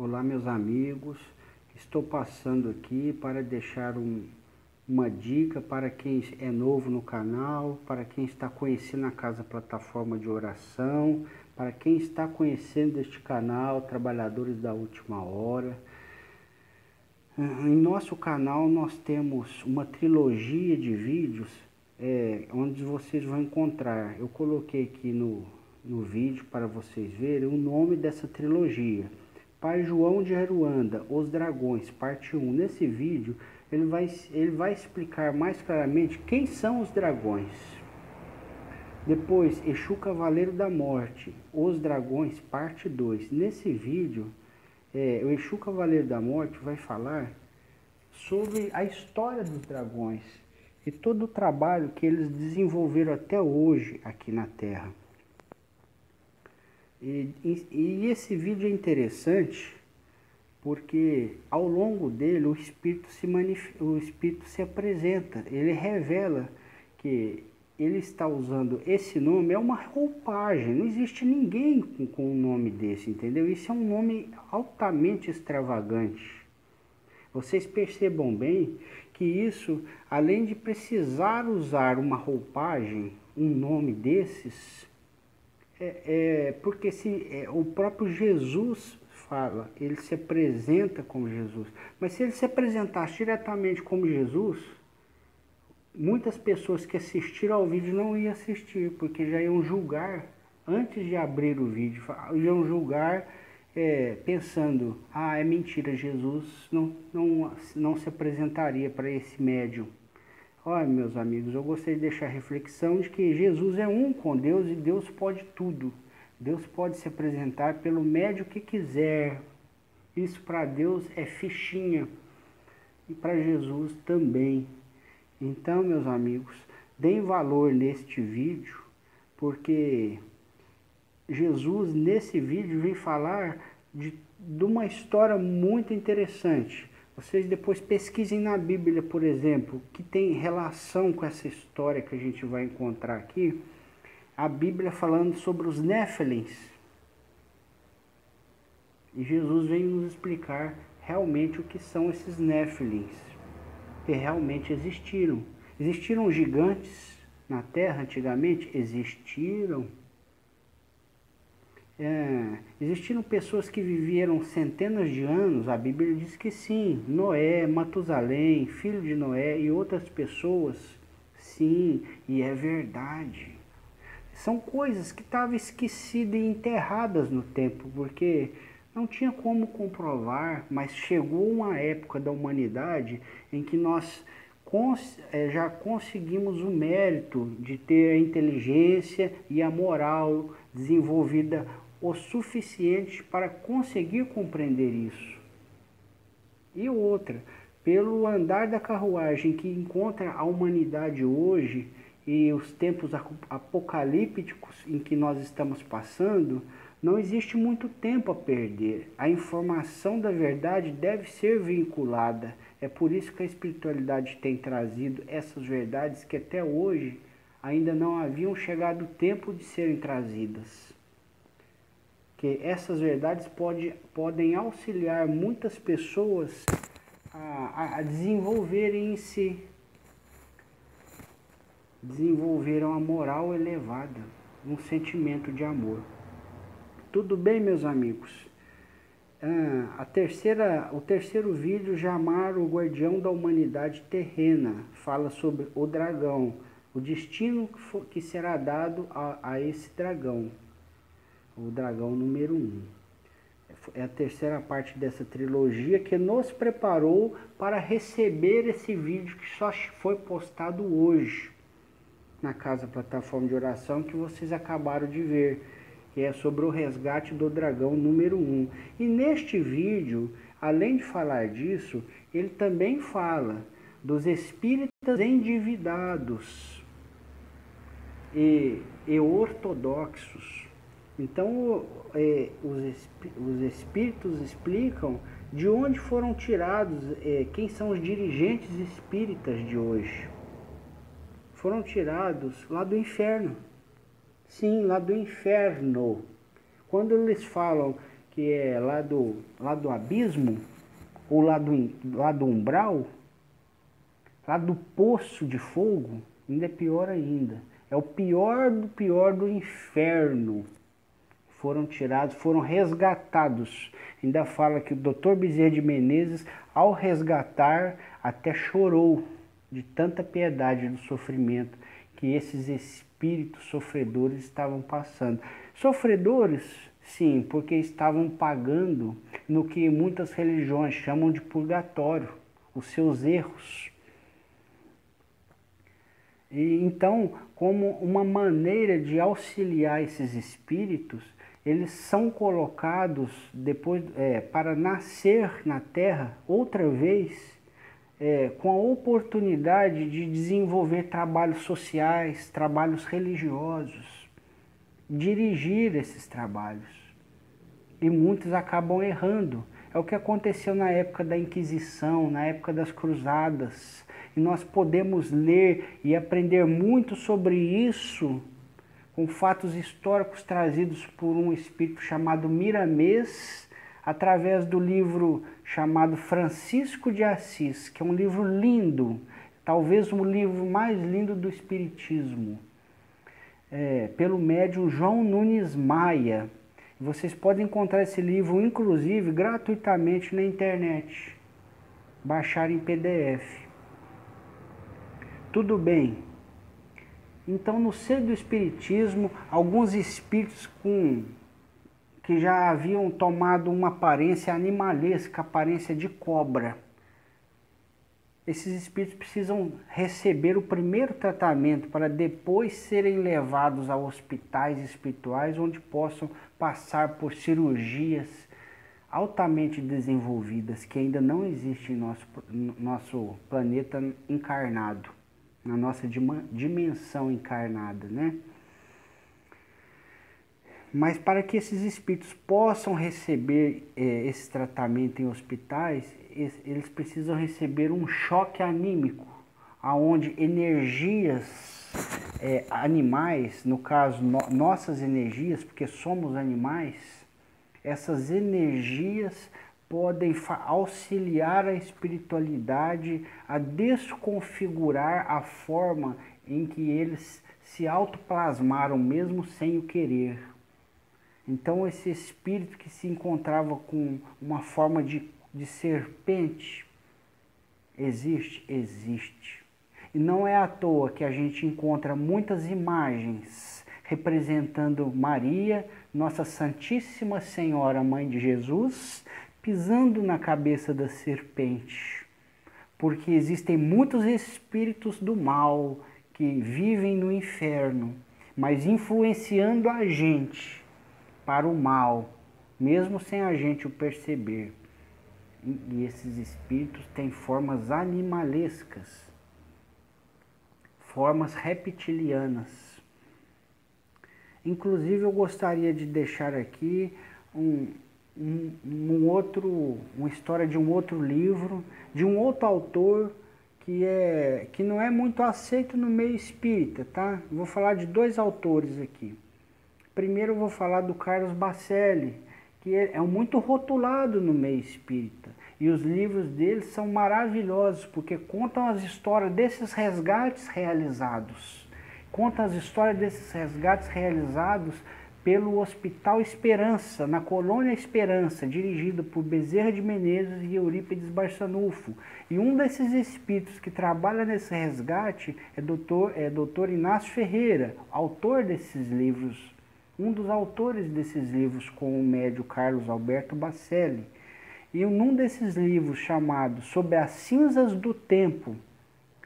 Olá, meus amigos. Estou passando aqui para deixar um, uma dica para quem é novo no canal, para quem está conhecendo a Casa Plataforma de Oração, para quem está conhecendo este canal, Trabalhadores da Última Hora. Em nosso canal nós temos uma trilogia de vídeos é, onde vocês vão encontrar. Eu coloquei aqui no, no vídeo para vocês verem o nome dessa trilogia. Pai João de Aruanda, Os Dragões, parte 1. Nesse vídeo, ele vai, ele vai explicar mais claramente quem são os dragões. Depois, Exu Cavaleiro da Morte, Os Dragões, parte 2. Nesse vídeo, é, o Exu Cavaleiro da Morte vai falar sobre a história dos dragões e todo o trabalho que eles desenvolveram até hoje aqui na Terra. E, e, esse vídeo é interessante porque ao longo dele o Espírito, se o Espírito se apresenta, ele revela que ele está usando esse nome, é uma roupagem, não existe ninguém com, com um nome desse, entendeu? Isso é um nome altamente extravagante. Vocês percebam bem que isso, além de precisar usar uma roupagem, um nome desses, é, é, porque se é, o próprio Jesus fala, ele se apresenta como Jesus. Mas se ele se apresentasse diretamente como Jesus, muitas pessoas que assistiram ao vídeo não iam assistir, porque já iam julgar antes de abrir o vídeo, iam julgar é, pensando, ah, é mentira, Jesus não, não, não se apresentaria para esse médium. Olha, meus amigos, eu gostaria de deixar a reflexão de que Jesus é um com Deus e Deus pode tudo. Deus pode se apresentar pelo médio que quiser. Isso para Deus é fichinha. E para Jesus também. Então, meus amigos, deem valor neste vídeo, porque Jesus, nesse vídeo, vem falar de, de uma história muito interessante. Vocês depois pesquisem na Bíblia, por exemplo, que tem relação com essa história que a gente vai encontrar aqui. A Bíblia falando sobre os Néfilins. E Jesus vem nos explicar realmente o que são esses Néfilins, que realmente existiram. Existiram gigantes na terra antigamente? Existiram. É, existiram pessoas que viveram centenas de anos, a Bíblia diz que sim, Noé, Matusalém, filho de Noé e outras pessoas, sim, e é verdade. São coisas que estavam esquecidas e enterradas no tempo, porque não tinha como comprovar, mas chegou uma época da humanidade em que nós é, já conseguimos o mérito de ter a inteligência e a moral desenvolvida o suficiente para conseguir compreender isso. E outra, pelo andar da carruagem que encontra a humanidade hoje e os tempos apocalípticos em que nós estamos passando, não existe muito tempo a perder. A informação da verdade deve ser vinculada. É por isso que a espiritualidade tem trazido essas verdades que até hoje ainda não haviam chegado o tempo de serem trazidas que essas verdades pode, podem auxiliar muitas pessoas a, a desenvolverem em si, desenvolveram a moral elevada, um sentimento de amor. Tudo bem, meus amigos? Ah, a terceira, o terceiro vídeo, Jamar, o guardião da humanidade terrena, fala sobre o dragão, o destino que, for, que será dado a, a esse dragão o dragão número 1. Um. É a terceira parte dessa trilogia que nos preparou para receber esse vídeo que só foi postado hoje na casa plataforma de oração que vocês acabaram de ver, que é sobre o resgate do dragão número 1. Um. E neste vídeo, além de falar disso, ele também fala dos espíritas endividados e, e ortodoxos então, é, os, os espíritos explicam de onde foram tirados, é, quem são os dirigentes espíritas de hoje. Foram tirados lá do inferno. Sim, lá do inferno. Quando eles falam que é lá do, lá do abismo, ou lá do, lá do umbral, lá do poço de fogo, ainda é pior ainda. É o pior do pior do inferno. Foram tirados, foram resgatados. Ainda fala que o Dr. Bezerra de Menezes, ao resgatar, até chorou de tanta piedade do sofrimento que esses espíritos sofredores estavam passando. Sofredores, sim, porque estavam pagando no que muitas religiões chamam de purgatório, os seus erros. E então, como uma maneira de auxiliar esses espíritos, eles são colocados depois é, para nascer na Terra outra vez é, com a oportunidade de desenvolver trabalhos sociais, trabalhos religiosos, dirigir esses trabalhos. E muitos acabam errando. É o que aconteceu na época da Inquisição, na época das Cruzadas. E nós podemos ler e aprender muito sobre isso com fatos históricos trazidos por um espírito chamado Miramês através do livro chamado Francisco de Assis, que é um livro lindo, talvez o livro mais lindo do Espiritismo, é, pelo médium João Nunes Maia. Vocês podem encontrar esse livro, inclusive, gratuitamente na internet. Baixar em PDF. Tudo bem. Então, no seio do Espiritismo, alguns espíritos com que já haviam tomado uma aparência animalesca, aparência de cobra. Esses espíritos precisam receber o primeiro tratamento para depois serem levados a hospitais espirituais onde possam passar por cirurgias altamente desenvolvidas que ainda não existem em nosso, no nosso planeta encarnado, na nossa dimensão encarnada, né? Mas para que esses espíritos possam receber é, esse tratamento em hospitais, eles precisam receber um choque anímico, aonde energias é, animais, no caso no, nossas energias, porque somos animais, essas energias podem auxiliar a espiritualidade a desconfigurar a forma em que eles se autoplasmaram mesmo sem o querer. Então esse espírito que se encontrava com uma forma de, de serpente, existe? Existe. E não é à toa que a gente encontra muitas imagens representando Maria, Nossa Santíssima Senhora, Mãe de Jesus, pisando na cabeça da serpente. Porque existem muitos espíritos do mal que vivem no inferno, mas influenciando a gente para o mal, mesmo sem a gente o perceber. E esses espíritos têm formas animalescas, formas reptilianas. Inclusive eu gostaria de deixar aqui um, um, um, outro, uma história de um outro livro, de um outro autor que, é, que não é muito aceito no meio espírita, tá? Vou falar de dois autores aqui. Primeiro eu vou falar do Carlos Bacelli, que é, é muito rotulado no meio espírita. E os livros dele são maravilhosos, porque contam as histórias desses resgates realizados. Contam as histórias desses resgates realizados pelo Hospital Esperança, na Colônia Esperança, dirigido por Bezerra de Menezes e Eurípides Barçanufo. E um desses espíritos que trabalha nesse resgate é doutor, é doutor Inácio Ferreira, autor desses livros um dos autores desses livros com o médio Carlos Alberto Bacelli. E num desses livros chamado Sobre as Cinzas do Tempo,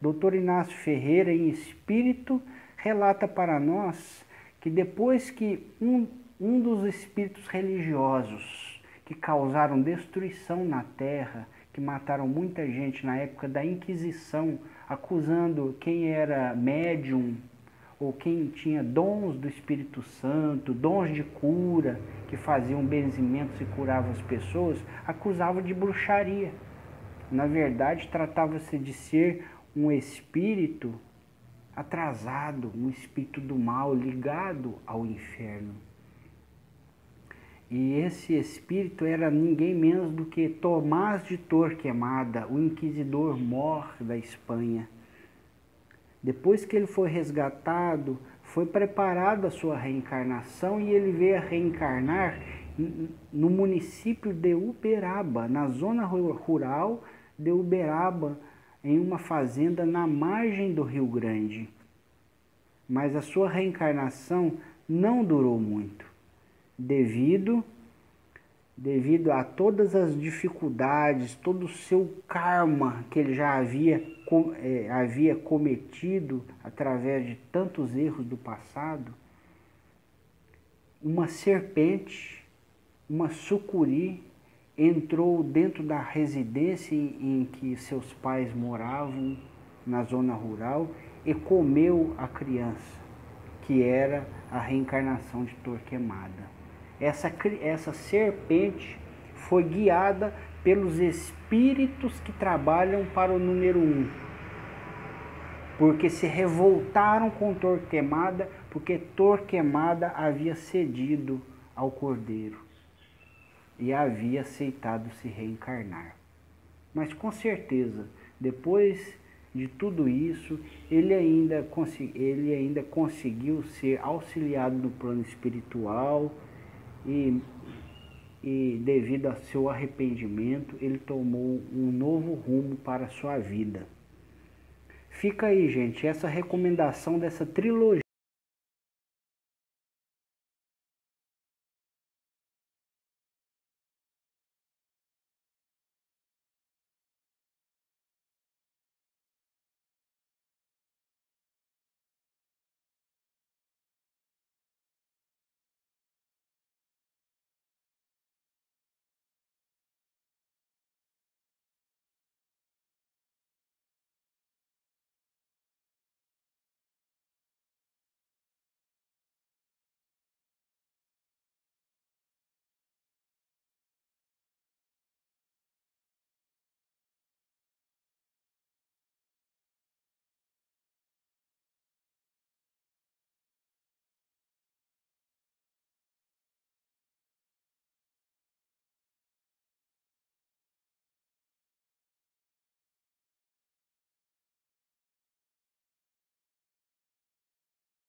Dr. Inácio Ferreira, em espírito, relata para nós que depois que um, um dos espíritos religiosos que causaram destruição na terra, que mataram muita gente na época da Inquisição, acusando quem era médium ou quem tinha dons do Espírito Santo, dons de cura, que faziam benzimentos e curavam as pessoas, acusava de bruxaria. Na verdade, tratava-se de ser um espírito atrasado, um espírito do mal ligado ao inferno. E esse espírito era ninguém menos do que Tomás de Torquemada, o inquisidor mor da Espanha. Depois que ele foi resgatado, foi preparada a sua reencarnação e ele veio a reencarnar no município de Uberaba, na zona rural de Uberaba, em uma fazenda na margem do Rio Grande. Mas a sua reencarnação não durou muito, devido devido a todas as dificuldades, todo o seu karma que ele já havia, é, havia cometido através de tantos erros do passado, uma serpente, uma sucuri, entrou dentro da residência em que seus pais moravam, na zona rural, e comeu a criança, que era a reencarnação de Torquemada. Essa, essa serpente foi guiada pelos espíritos que trabalham para o número um, porque se revoltaram com Torquemada, porque Torquemada havia cedido ao Cordeiro e havia aceitado se reencarnar. Mas com certeza, depois de tudo isso, ele ainda, ele ainda conseguiu ser auxiliado no plano espiritual, e, e devido a seu arrependimento, ele tomou um novo rumo para a sua vida. Fica aí, gente, essa recomendação dessa trilogia